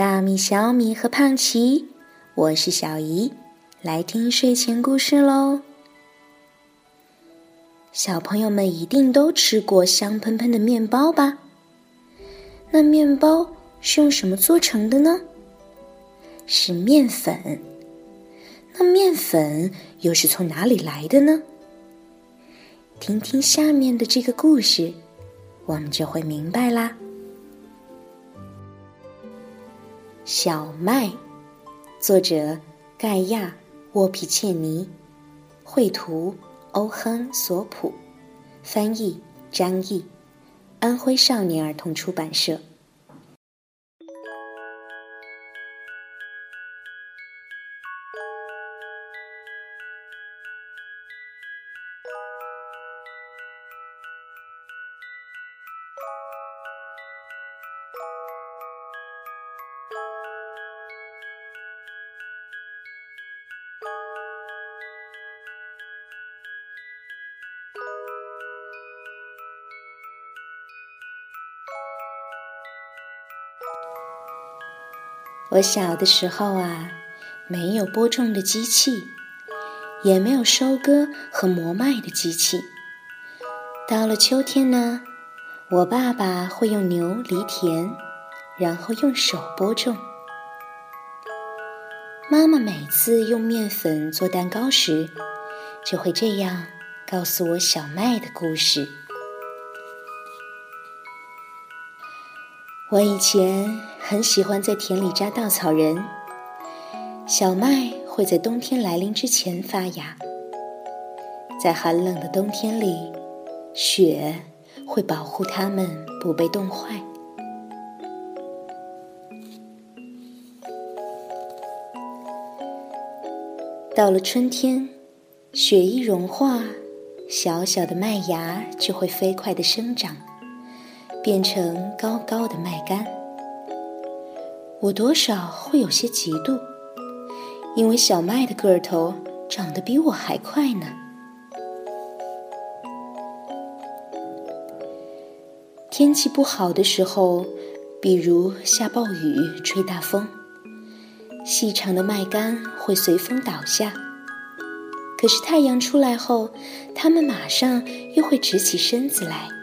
大米、小米和胖奇，我是小姨，来听睡前故事喽。小朋友们一定都吃过香喷喷的面包吧？那面包是用什么做成的呢？是面粉。那面粉又是从哪里来的呢？听听下面的这个故事，我们就会明白啦。小麦，作者盖亚·沃皮切尼，绘图欧亨·索普，翻译张毅，安徽少年儿童出版社。我小的时候啊，没有播种的机器，也没有收割和磨麦的机器。到了秋天呢，我爸爸会用牛犁田，然后用手播种。妈妈每次用面粉做蛋糕时，就会这样告诉我小麦的故事。我以前很喜欢在田里扎稻草人。小麦会在冬天来临之前发芽，在寒冷的冬天里，雪会保护它们不被冻坏。到了春天，雪一融化，小小的麦芽就会飞快的生长。变成高高的麦秆，我多少会有些嫉妒，因为小麦的个头长得比我还快呢。天气不好的时候，比如下暴雨、吹大风，细长的麦秆会随风倒下。可是太阳出来后，它们马上又会直起身子来。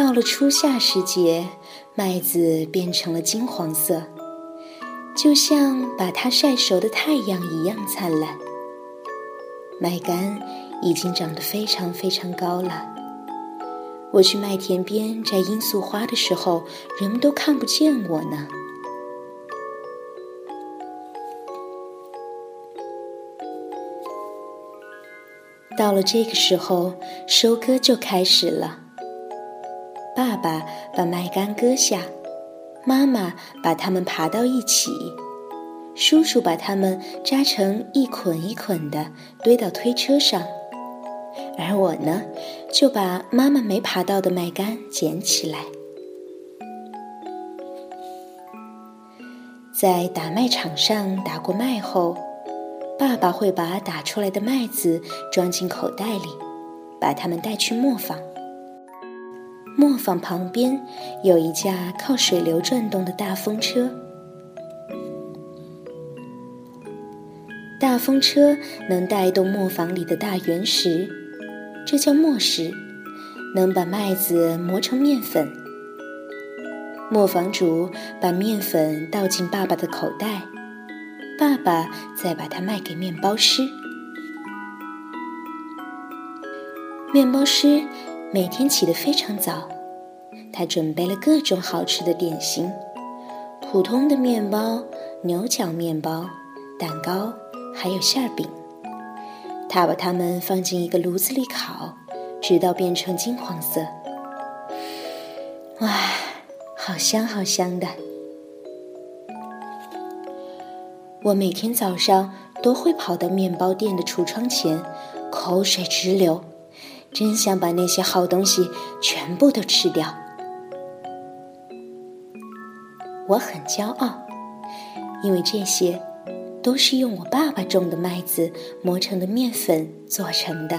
到了初夏时节，麦子变成了金黄色，就像把它晒熟的太阳一样灿烂。麦秆已经长得非常非常高了。我去麦田边摘罂粟花的时候，人们都看不见我呢。到了这个时候，收割就开始了。爸爸把麦秆割下，妈妈把它们爬到一起，叔叔把它们扎成一捆一捆的堆到推车上，而我呢，就把妈妈没爬到的麦秆捡起来。在打麦场上打过麦后，爸爸会把打出来的麦子装进口袋里，把它们带去磨坊。磨坊旁边有一架靠水流转动的大风车，大风车能带动磨坊里的大圆石，这叫磨石，能把麦子磨成面粉。磨坊主把面粉倒进爸爸的口袋，爸爸再把它卖给面包师，面包师。每天起得非常早，他准备了各种好吃的点心：普通的面包、牛角面包、蛋糕，还有馅饼。他把它们放进一个炉子里烤，直到变成金黄色。哇，好香好香的！我每天早上都会跑到面包店的橱窗前，口水直流，真想把那些好东西全部都吃掉。我很骄傲，因为这些。都是用我爸爸种的麦子磨成的面粉做成的。